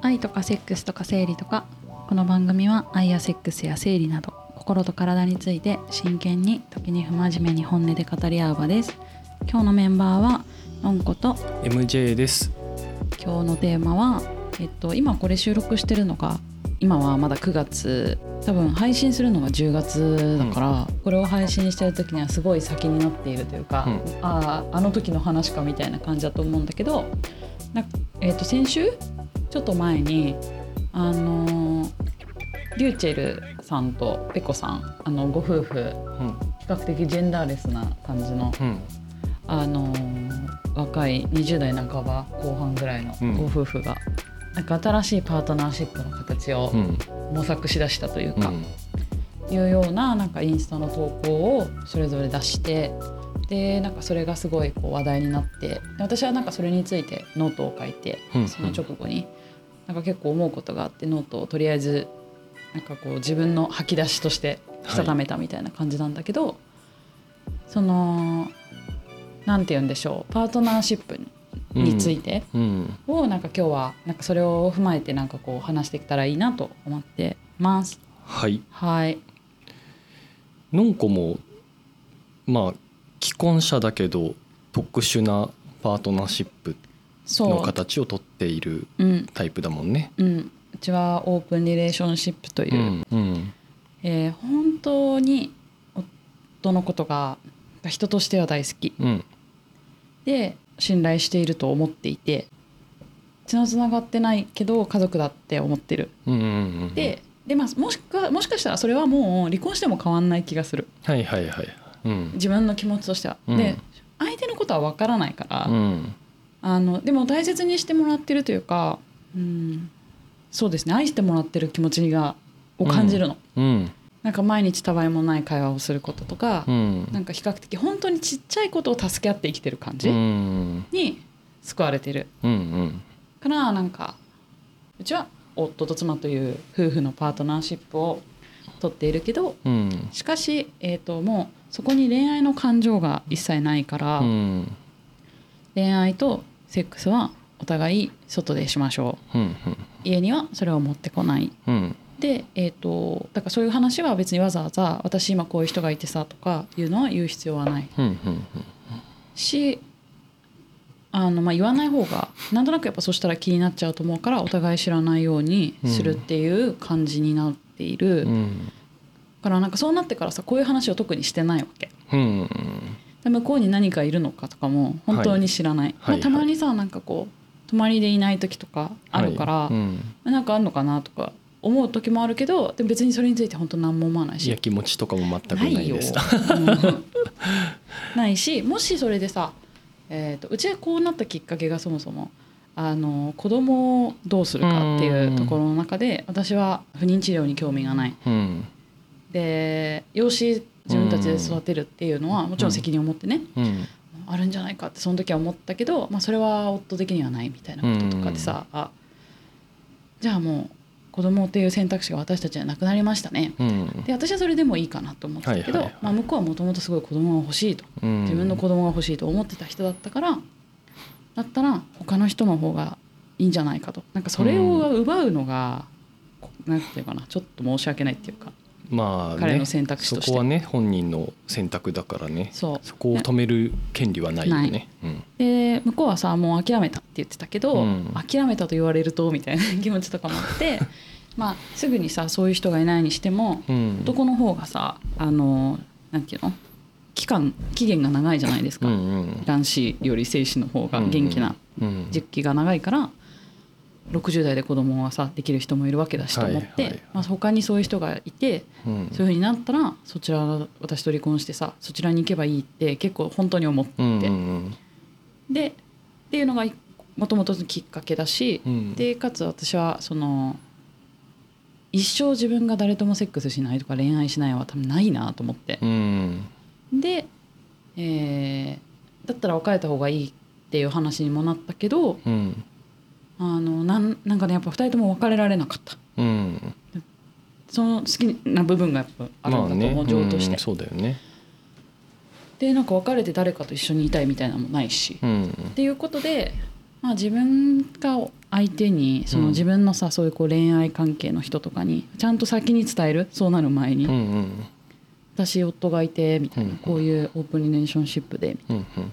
愛とかセックスとか生理とかこの番組は愛やセックスや生理など心と体について真剣に時に不真面目に本音で語り合う場です。今日のメンバーはのんこと MJ です。今日のテーマはえっと今これ収録してるのが今はまだ9月多分配信するのが10月だから、これを配信してる時にはすごい先になっているというか、うん。あああの時の話かみたいな感じだと思うんだけどな、えっと先週ちょっと前にあのーリューチェルさんとペコさんあのご夫婦うん。比較的ジェンダーレスな感じのうん。あのー若い20代半ば後半ぐらいのうん。ご夫婦が、なんか新しいパートナーシップの形をうん。模索しだしたというか、うん。いうようななんかインスタの投稿をそれぞれ出してでなんかそれがすごいこう話題になってで私はなんかそれについてノートを書いてうん。その直後になんか結構思うことがあってノートをとりあえずなんかこう自分の吐き出しとしてしたためたみたいな感じなんだけど、そのなんて言うんでしょうパートナーシップについてうん。をなんか今日はなんかそれを踏まえてなんかこう話していけたらいいなと思ってます。はい。はい、のんこもまあ既婚者だけど特殊なパートナーシップそうの形をとっているうん。タイプだもんね。うん、うちはオープンリレーションシップという。う、ん。うん。えー本当に夫のことが人としては大好き。うん。で信頼していると思っていて。血のつながってないけど家族だって思ってる。うんうんうんでで、まあ、もしかもしかしたらそれはもう離婚しても変わんない気がする。はいはいはい。うん。自分の気持ちとしては。うん。で相手のことは分からないから、うんあのでも大切にしてもらってるというか、うん、そうですね。愛してもらってる気持ちがを感じるの。うん。なんか毎日たわいもない会話をすることとか、うん。なんか比較的本当にちっちゃいことを助け合って生きてる感じうん。に救われてる。うんうん。からなんかうちは夫と妻という夫婦のパートナーシップを取っているけどうん。しかし、えー、ともうそこに恋愛の感情が一切ないから、うん恋愛とセックスはお互い外でしましょう。うん家にはそれを持ってこない。うん。で、えー、とだからそういう話は別にわざわざ私今こういう人がいてさとかいうのは言う必要はない。うんうんしあの、まあ、言わない方がなんとなくやっぱそしたら気になっちゃうと思うからお互い知らないようにするっていう感じになっている、だうん。からなんかそうなってからさこういう話を特にしてないわけ。うんで向こうに何かいるのかとかも本当に知らない、はい。まあ、たまにさなんかこう泊まりでいない時とかあるから、はいうん。なんかあんのかなとか思う時もあるけどでも別にそれについて本当何も思わないし。いや気持ちとかも全くないよないです。うん。ないしもしそれでさ、えー、とうちはこうなったきっかけがそもそもあの子供をどうするかっていうところの中で私は不妊治療に興味がない。うん。で養子自分たちで育てるっていうのはもちろん責任を持ってね、うん。あるんじゃないかってその時は思ったけど、まあ、それは夫的にはないみたいなこととかでさ、あじゃあもう子供っていう選択肢が私たちにはなくなりましたね。うん。で私はそれでもいいかなと思ってたけど、まあ、向こうはもともとすごい子供が欲しいと。うん。自分の子供が欲しいと思ってた人だったからだったら他の人の方がいいんじゃないかと。なんかそれを奪うのが、こなんていうかなちょっと申し訳ないっていうかまあね彼の選択肢として。そこはね本人の選択だからね。そう。そこを止める権利はないよなね。うん。で向こうはさもう諦めたって言ってたけど、うん。諦めたと言われるとみたいな気持ちとかもあって まあすぐにさそういう人がいないにしてもうん。男の方がさあのなんていうの？期間期限が長いじゃないですか、うんうん。男子より精子の方が元気なうん時期が長いから60代で子供がさできる人もいるわけだしと思って、はいはい。まあ、他にそういう人がいてうん。そういうふうになったらそちら私と離婚してさそちらに行けばいいって結構本当に思って、うんうんでっていうのがもともとのきっかけだし、うん。でかつ私はその一生自分が誰ともセックスしないとか恋愛しないは多分ないなと思って。う、ん。で、えーだったら別れた方がいいっていう話にもなったけどうんあのなんなんかねやっぱ2人とも別れられなかった。うん。その好きな部分がやっぱあるんだと思う、情として、うんそうだよね。でなんか別れて誰かと一緒にいたいみたいなのもないし、うん。っていうことで、まあ、自分が相手にそのうん。自分のさ、そういうこう恋愛関係の人とかにちゃんと先に伝えるそうなる前に、うんうん。私夫がいてみたいな、うん。こういうオープンリレーションシップでっうんうん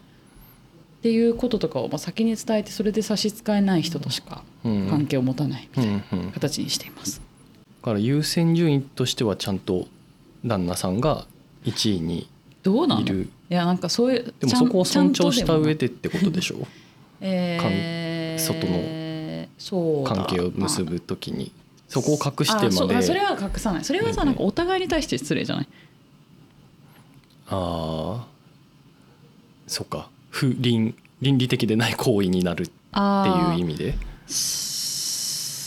ていうこととかをまあ先に伝えてそれで差し支えない人としかうん。関係を持たないみたいな形にしています。だから優先順位としてはちゃんと旦那さんが1位にどうなのいやなんかそういうでもそこを尊重した上で、でってことでしょ？えー外そうだ。関係を結ぶ時に。そこを隠してまで。あそれは隠さない。それはさうんなんかお互いに対して失礼じゃない？ああそっか不倫倫理的でない行為になるっていう意味で？そ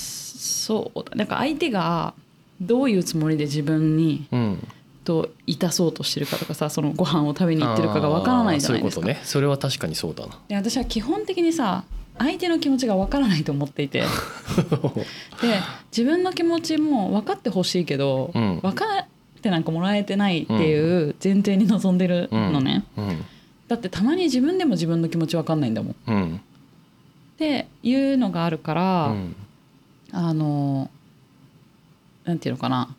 うだなんか相手がどういうつもりで自分にうん。といたそうとしてるかとかさそのご飯を食べに行ってるかがわからないじゃないですかそういうことね。それは確かにそうだな。で私は基本的にさ相手の気持ちがわからないと思っていて。で自分の気持ちも分かってほしいけど、うん。分かってなんかもらえてないっていう前提に臨んでるのね、うんだってたまに自分でも自分の気持ち分かんないんだもん。っうん。ていうのがあるから、うん。あのなんていうのかな。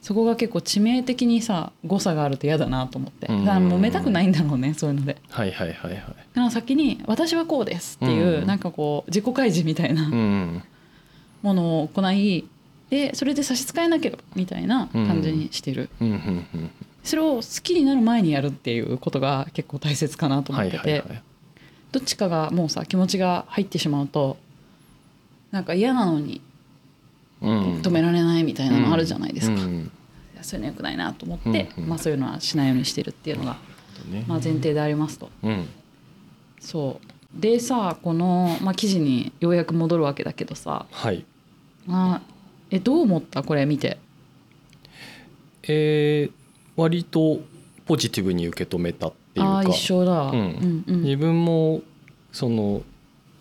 そこが結構致命的にさ誤差があると嫌だなと思って。だうん。から揉めたくないんだろうねそういうので。はいはいはいはい。だから先に「私はこうです」っていう、うんなんかこう自己開示みたいなうんものを行いでそれで差し支えなければみたいな感じにしてる、うんうんうんそれを好きになる前にやるっていうことが結構大切かなと思ってて、どっちかがもうさ気持ちが入ってしまうとなんか嫌なのにうん。止められないみたいなのあるじゃないですか、そういうのよくないなと思って、まあ、そういうのはしないようにしてるっていうのが、ね。まあ、前提でありますと。うん。そう。でさこの、まあ、記事にようやく戻るわけだけどさ。はい。あえどう思った？これ見て。えー割とポジティブに受け止めたっていうか。自分もその、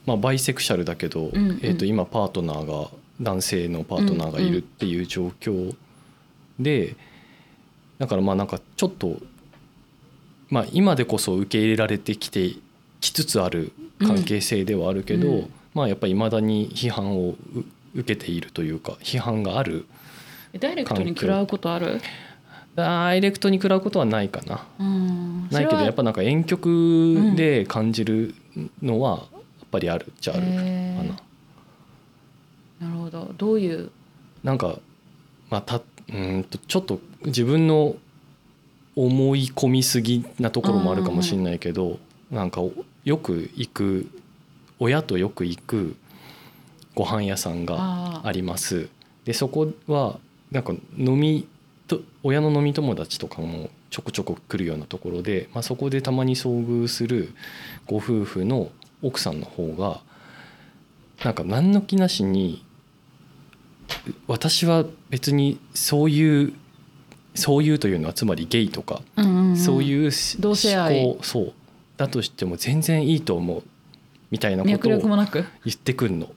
まあ、バイセクシャルだけど、うんうん。えー、と今パートナーが男性のパートナーがいるっていう状況で、だからまあなんかちょっと、まあ、今でこそ受け入れられてきてきつつある関係性ではあるけど、うん。まあやっぱり未だに批判をう受けているというか批判があるえダイレクトに食らうことある？ダイレクトに食らうことはないかな。うんないけどやっぱなんか遠曲で感じるのはやっぱりあるっちゃあるかへな。ーなるほどどういう？なんかまあたうーんとちょっと自分の思い込みすぎなところもあるかもしれないけどなんかよく行く親とよく行くご飯屋さんがあります。でそこはなんか飲みと親の飲み友達とかもちょこちょこ来るようなところで、まあ、そこでたまに遭遇するご夫婦の奥さんの方がなんか何の気なしに私は別にそういうそういうというのはつまりゲイとか、うんうんうん。そういう同性愛。思考そうだとしても全然いいと思うみたいなこ脈とを言ってくんの。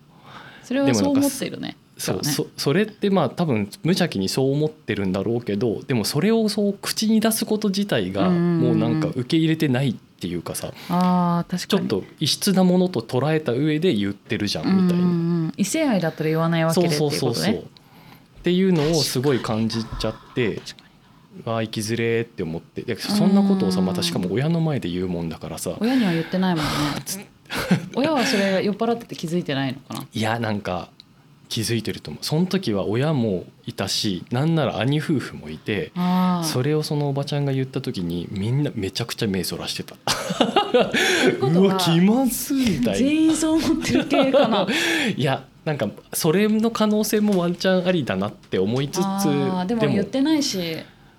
それはそう思っているねそうそそれってまあ多分無邪気にそう思ってるんだろうけどでもそれをそう口に出すこと自体がもうなんか受け入れてないっていうかさあー確かに。ちょっと異質なものと捉えた上で言ってるじゃんみたいな。ん異性愛だったら言わないわけでっていそううそうそう。っていうのをすごい感じちゃってああ生きづれーって思って。でそんなことをさまたしかも親の前で言うもんだからさ。親には言ってないもんね。親はそれ酔っ払ってて気づいてないのかな。いやなんか気づいてると思う。その時は親もいたしなんなら兄夫婦もいてそれをそのおばちゃんが言った時にみんなめちゃくちゃ目そらしてた。うわ気まずいみたい全員そう思ってる系かな。な いやなんかそれの可能性もワンチャンありだなって思いつつでも言ってないし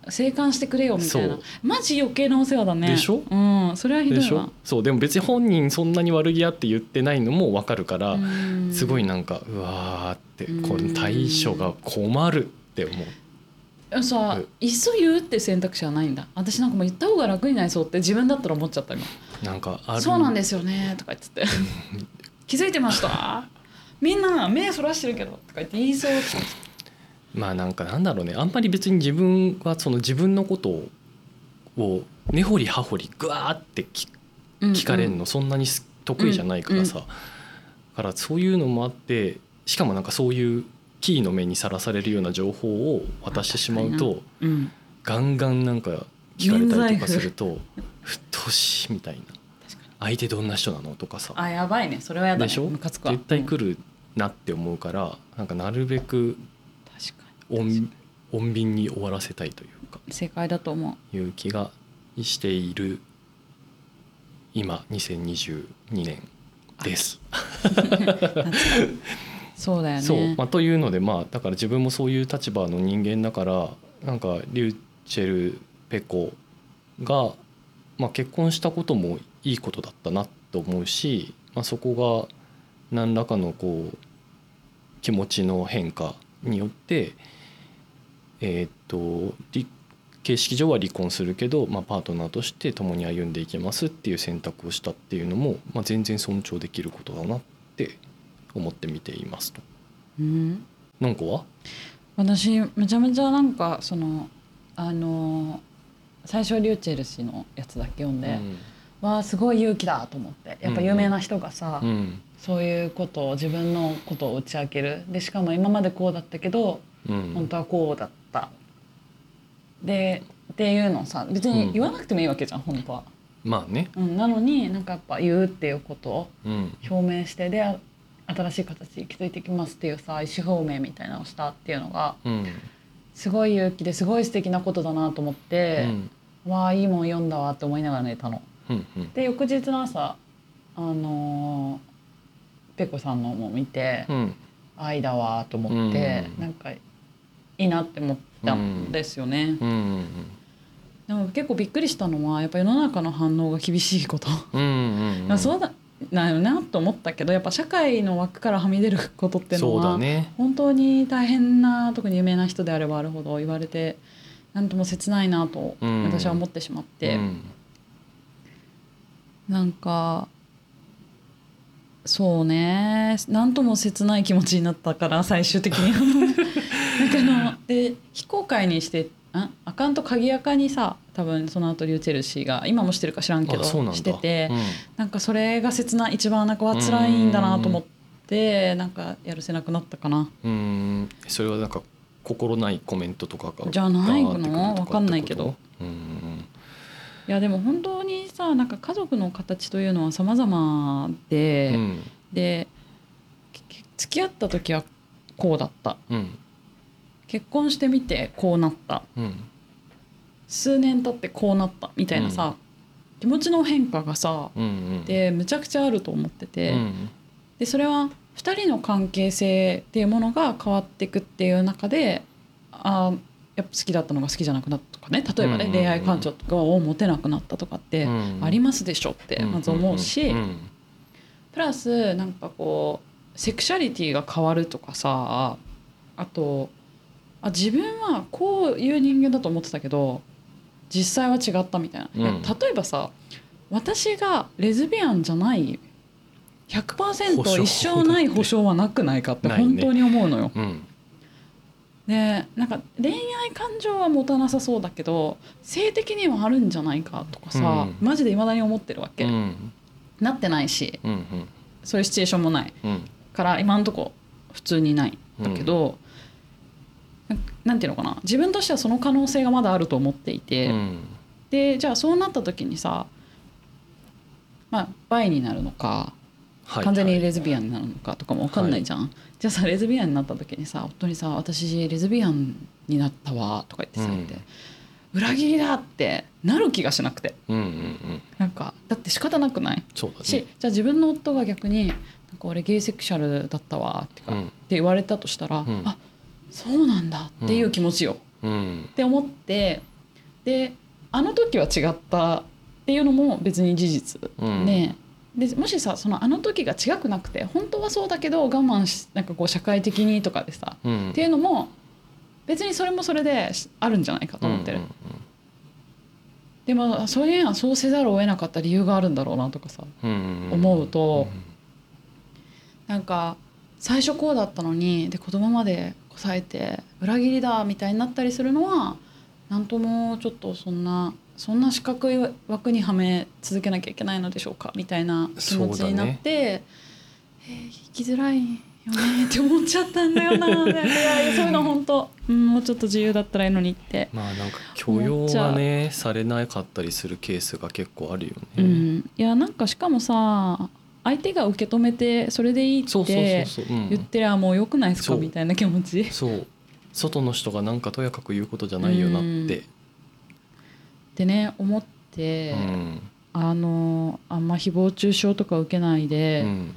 静観してくれよみたいな。マジ余計なお世話だね。でしょ？うん。それはひどでしょ？そう。でも別に本人そんなに悪気あって言ってないのも分かるからうん。すごいなんかうわーってうん。この対処が困るって思う。さうん。いっそ言うって選択肢はないんだ。私なんかもう言った方が楽になりそうって自分だったら思っちゃった今。なんかある。そうなんですよねとか言ってて。気づいてました？みんな目そらしてるけどとか言って言いそうまあなんかなんだろうね。あんまり別に自分はその自分のことを根掘り葉掘りぐわーって聞聞かれるのそんなにす得意じゃないからさ、だからそういうのもあってしかもなんかそういうキーの目にさらされるような情報を渡してしまうとうんガンガンなんか聞かれたりとかするとふっとしみたいな。相手どんな人なのとかさ。あやばいね。それはやだねでしょ？絶対うん来るなって思うからなんかなるべく穏穏便に終わらせたいというか。正解だと思う。いう気がしている。今2022年です。そうだよねそう、まあ、というのでまあだから自分もそういう立場の人間だからなんかリューチェル・ペコが、まあ、結婚したこともいいことだったなと思うし、まあ、そこが何らかのこう気持ちの変化に。よってえーっとり形式上は離婚するけど、まあ、パートナーとして共に歩んでいきますっていう選択をしたっていうのも、まあ、全然尊重できることだなって思って見ていますと。うん。のんこは？私めちゃめちゃなんかそのあの最初リューチェル氏のやつだけ読んで、わあすごい勇気だと思って。やっぱ有名な人がさ、うん。うん。そういうことを自分のことを打ち明ける。でしかも今までこうだったけどうん。本当はこうだった。でっていうのをさ別に言わなくてもいいわけじゃん、本当は、まあね、うん、なのになんかやっぱ言うっていうことをうん。表明してであ新しい形に築いていきますっていうさ意思表明みたいなのをしたっていうのがうん。すごい勇気ですごい素敵なことだなと思っうて、ん。わあいいもん読んだわって思いながら寝たの。うんうん。で翌日の朝あのーペコさんのも見て、うん。愛だわと思って、うん。なんかいいなって思ったんですよね。うん。うんでも結構びっくりしたのはやっぱ世の中の反応が厳しいこと。うんうんまあそうだなよなと思ったけどやっぱ社会の枠からはみ出ることっていうのは、ね。本当に大変な特に有名な人であればあるほど言われてなんとも切ないなとうん。私は思ってしまって、うん。なんかそうね。なんとも切ない気持ちになったから最終的に で非公開にしてあアカウント鍵垢にさ多分その後リューチェル氏が今もしてるか知らんけどしてて、うん。なんかそれが切ない一番なんかは辛いんだなと思ってなんかやるせなくなったかな。うん。それはなんか心ないコメントとかがじゃないの？ガーってくると？わかんないけど。うん。いやでも本当にさなんか家族の形というのは様々で、うん。で付き合った時はこうだった。うん結婚してみてこうなった。うん。数年経ってこうなったみたいなさ、気持ちの変化がさうんうんでむちゃくちゃあると思ってて、うんでそれは2人の関係性っていうものが変わっていくっていう中であーやっぱ好きだったのが好きじゃなくなったとかね例えばね、うんうんうん恋愛感情とかを持てなくなったとかってうんありますでしょってまず思うし、うん。プラスなんかこうセクシャリティが変わるとかさあとあ自分はこういう人間だと思ってたけど実際は違ったみたいな、うん。例えばさ私がレズビアンじゃない100%一生ない保証はなくないかって本当に思うのよ。うん。でなんか恋愛感情は持たなさそうだけど性的にはあるんじゃないかとかさ、うん。マジでいまだに思ってるわけ、うん。なってないしうんそういうシチュエーションもない。うん。から今のとこ普通にないんだけど、ななんていうのかな。自分としてはその可能性がまだあると思っていて、うん。でじゃあそうなった時にさまあバイになるのかはい完全にはい。レズビアンになるのかとかも分かんないじゃん、じゃあさレズビアンになった時にさ夫にさ「私レズビアンになったわ」とか言ってさ、うん。裏切りだってなる気がしなくて。うんうんうん。なんかだって仕方なくない？しそうだね。じゃあ自分の夫が逆に「なんか俺ゲイセクシャルだったわ」ってか、うん。って言われたとしたら、うん。あそうなんだっていう気持ちよ、うん。って思ってであの時は違ったっていうのも別に事実、うん。ねでもしさそのあの時が違くなくて本当はそうだけど我慢しなんかこう社会的にとかでさ、うん。っていうのも別にそれもそれであるんじゃないかと思ってる、うんでもそういうのはそうせざるを得なかった理由があるんだろうなとかさうんうん思うとなんか最初こうだったのにで子供までこさえて裏切りだみたいになったりするのはなんともちょっとそんなそんな四角い枠にはめ続けなきゃいけないのでしょうかみたいな気持ちになって、えー、生きづらいよねって思っちゃったんだよな そういうの本当、うん、もうちょっと自由だったらいいのにって、まあなんか許容がねされなかったりするケースが結構あるよね、うん、いやなんかしかもさ相手が受け止めてそれでいいって言ってりゃもうよくないですか？みたいな気持ち。っそう。外の人がなんかとやかく言うことじゃないよなって、てね思って、うん。あのあんま誹謗中傷とか受けないで、うん。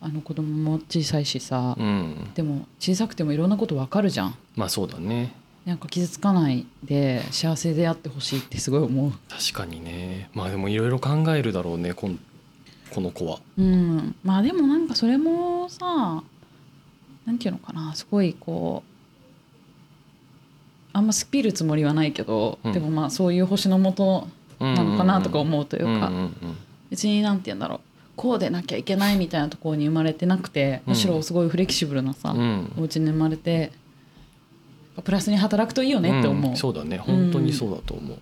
あの子供も小さいしさ、うん、でも小さくてもいろんなことわかるじゃん。まあそうだね。なんか傷つかないで幸せであってほしいってすごい思う。確かにね。まあでもいろいろ考えるだろうねこんこの子は。うん。まあでもなんかそれもさなんていうのかな。すごいこうあんまスピるつもりはないけど、うん。でもまあそういう星のもとなのかなとか思うというか、うんうんうん別になんて言うんだろう。こうでなきゃいけないみたいなところに生まれてなくてむしろすごいフレキシブルなさ、うん。お家に生まれてプラスに働くといいよねって思う、ん。そうだね。本当にそうだと思う、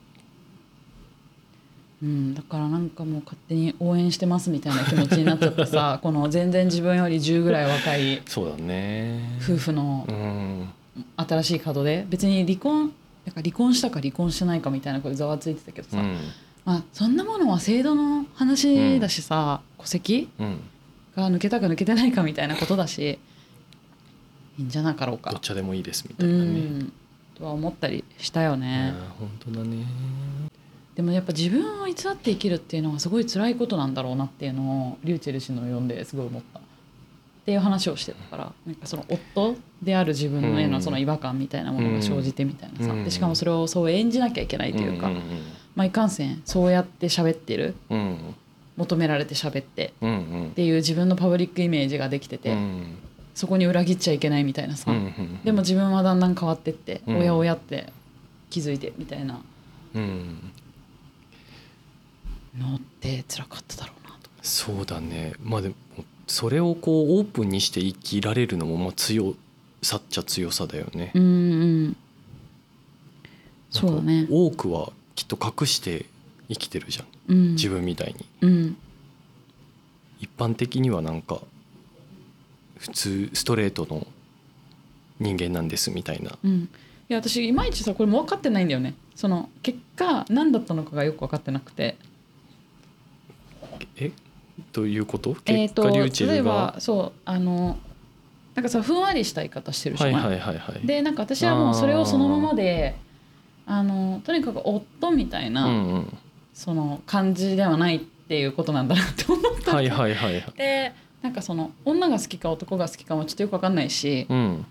うん、だからなんかもう勝手に応援してますみたいな気持ちになっちゃってさ この全然自分より10ぐらい若いそうだね。夫婦のうん。新しい門で別に離婚なんか離婚したか離婚してないかみたいなことざわついてたけどさ、うん。まあ、そんなものは制度の話だしさ、戸籍うん。が抜けたか抜けてないかみたいなことだしいいんじゃなかろうか。どっ。ちでもいいですみたういなね、ん。とは思ったりしたよね。本当だねでもやっぱ自分を偽って生きるっていうのはすごい辛いことなんだろうなっていうのをリューチェル氏の読んですごい思った。っていう話をしてたからなんかその夫である自分へのその違和感みたいなものが生じてみたいなさ、うん。でしかもそれをそう演じなきゃいけないというか、んまあ、いかんせんそうやって喋ってる求められて喋ってっていう自分のパブリックイメージができてて、うん。そこに裏切っちゃいけないみたいなさ、でも自分はだんだん変わってって、うん。おやおやって気づいてみたいな。うんのって辛かっただろうなと。そうだね。まあでもそれをこうオープンにして生きられるのもまあ強さっちゃ強さだよね、うんうんそうだね。多くはきっと隠して生きてるじゃん。うん。自分みたいに。うん。一般的にはなんか普通ストレートの人間なんですみたいな。うん。いや私いまいちさこれも分かってないんだよね。その結果何だったのかがよく分かってなくてえ？どういうこと？えーと例えばそうあのなんかさふんわりした言い方してるじゃない、はいはいはいはい。でなんか私はもうそれをそのままであのとにかく夫みたいな、うんうんその感じではないっていうことなんだなって思ったはいはいはいはい。でなんかその女が好きか男が好きかもちょっとよく分かんないし、うん。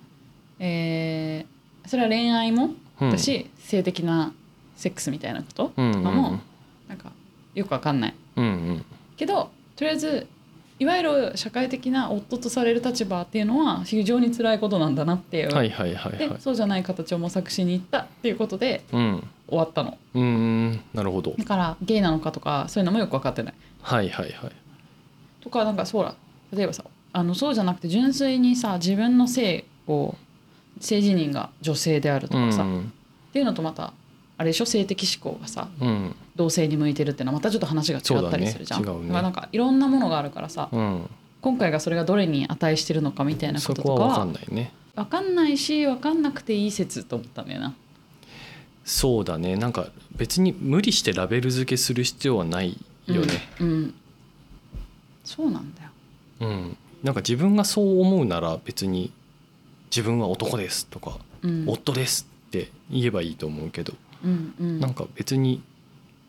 えーそれは恋愛も？うん。性的なセックスみたいなこと？うんうんとかもなんかよく分かんない。うんうんけどとりあえずいわゆる社会的な夫とされる立場っていうのは非常に辛いことなんだなっていう、はいはいはいはい。でそうじゃない形を模索しに行ったっていうことでうん。終わったの。うーん。なるほど。だからゲイなのかとかそういうのもよく分かってない。はいはいはい。とかなんかそうだ。例えばさあのそうじゃなくて純粋にさ自分の性を性自認が女性であるとかさ、っうん。ていうのとまたあれでしょ？性的指向がさうん。同性に向いてるっていうのはまたちょっと話が違ったりするじゃん。ね。ねなんかいろんなものがあるからさうん。今回がそれがどれに値してるのかみたいなこそととかは分かんないね。分かんないし分かんなくていい説と思ったんだよな。そうだね。なんか別に無理してラベル付けする必要はないよね。うん、うん。そうなんだよ。うん、なんか自分がそう思うなら別に自分は男ですとか、うん。夫ですって言えばいいと思うけど、うんうん。なんか別に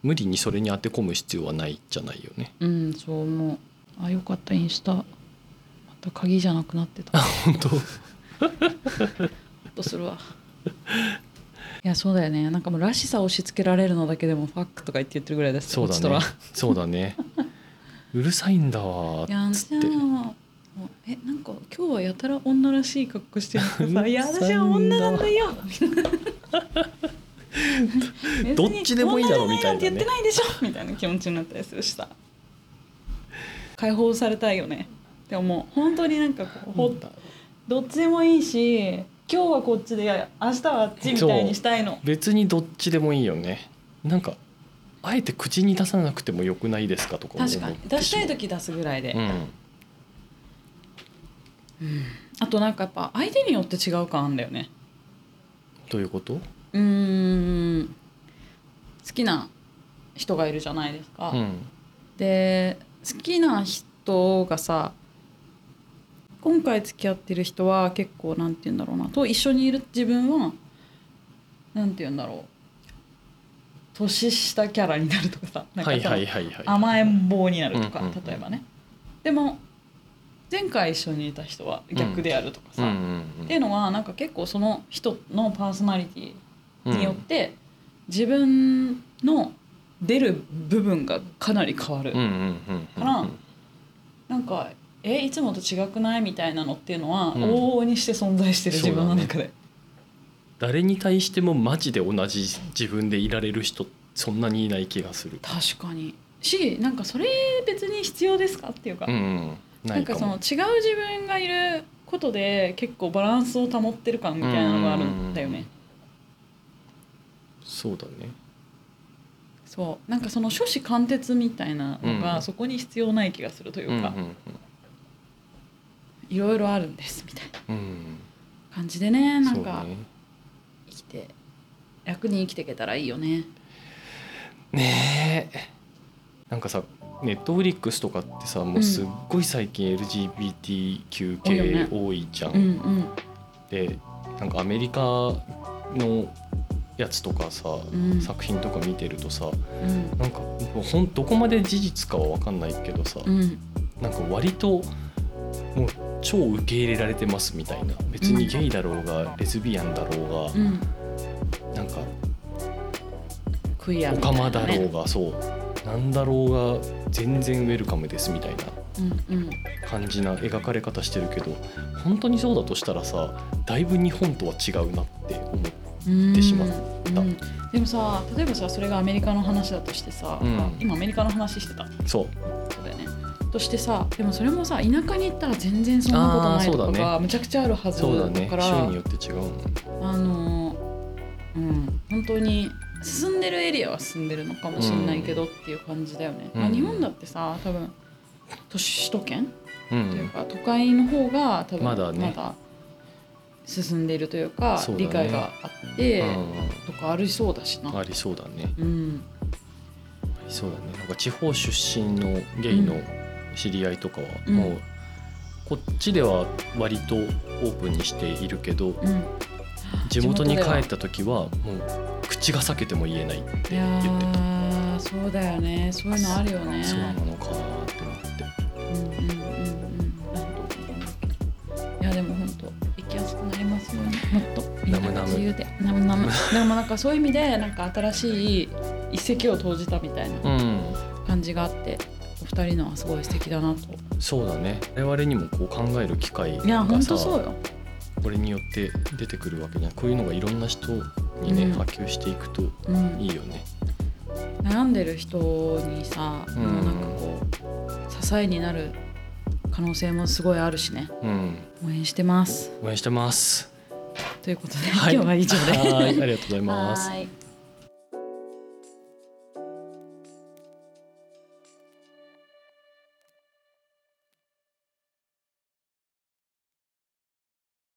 無理にそれに当て込む必要はないじゃないよね。うんそう思う。あよかったインスタ。また鍵じゃなくなってた。本当。ほっとするわ。いやそうだよね。なんかもうらしさを押し付けられるのだけでもファックとか言って言ってるぐらいですそうだね。そうだね。うるさいんだわっつって。えなんか今日はやたら女らしい格好してる。からさ「いや私は女なんだよ」どっちでもいいだろみたいなね。言ってないでしょみたいな気持ちになったりするしさ。解放されたいよね。でももう本当になんかこうほどっちでもいいし今日はこっちで明日はあっちみたいにしたいの。別にどっちでもいいよね。なんかあえて口に出さなくてもよくないですかとか確かに。出したい時出すぐらいで、うん。あとなんかやっぱ相手によって違う感あるんだよね。どういうこと？うーん好きな人がいるじゃないですか、うん。で好きな人がさ今回付き合ってる人は結構なんて言うんだろうな。と一緒にいる自分はなんて言うんだろう。年下キャラになるとかさなんか甘えん坊になるとか、うんうんうん。例えばね。でも前回一緒にいた人は逆であるとかさ、うんうんっていうのはなんか結構その人のパーソナリティうんによって自分の出る部分がかなり変わる、からなんかえいつもと違くないみたいなのっていうのは、うん。往々にして存在してる自分の中で、誰に対してもマジで同じ自分でいられる人そんなにいない気がする。確かに。しなんかそれ別に必要ですかっていうか、うんうん。なんかその違う自分がいることで結構バランスを保ってる感みたいなのがあるんだよね。そうだね。そう。なんかその初子貫徹みたいなのうん。がそこに必要ない気がするというか、いろいろあるんですみたいな感じでねなんかね。生きて楽に生きていけたらいいよね。ねえ。なんかさネットフリックスとかってさもうすっごい最近 LGBTQ 系多いじゃん。でなんかアメリカのやつとかさ、うん。作品とか見てるとさうん。なんかもうほんどこまで事実かは分かんないけどさ、うん。なんか割ともう超受け入れられてますみたいな。別にゲイだろうがレズビアンだろうが、うん。なんかクイアオカマだろうがそう。なんだろうが全然ウェルカムですみたいな。感じな描かれ方してるけど本当にそうだとしたらさだいぶ日本とは違うなって思ううん。てしまったうん。でもさ例えばさそれがアメリカの話だとしてさ、うん。あ今アメリカの話してた。そう。そうだよね。としてさでもそれもさ田舎に行ったら全然そんなことないとかがむちゃくちゃあるはずそうだね。から州によって違うもんあのうん。本当に進んでるエリアは進んでるのかもしれないけどっていう感じだよね、うん。まあ、日本だってさ多分都市首都圏うというんか都会の方が多分まだね進んでいるというかね。理解があって、うん。とかありそうだしな。ありそうだね。うん。ありそうだね。なんか地方出身のゲイの知り合いとかはうん。もうこっちでは割とオープンにしているけどうん、地元に帰った時はもう口が裂けても言えないって言ってた。ーそうだよね。そういうのあるよね。そうなのかなって思って。うんうんなりますようにもっと。みんな自由で。ナムナム。でもなんかそういう意味でなんか新しい一石を投じたみたいなうん。感じがあってお二人のはすごい素敵だなと。そうだね。我々にもこう考える機会いや本当そうよ。これによって出てくるわけじゃん。こういうのがいろんな人にね、うん。波及していくとうん。いいよね。悩んでる人にさ、うなんかこう支えになる可能性もすごいあるしね。うん。応援してます。応援してます。ということで、はい。今日は以上で。はい。ありがとうございます。はーい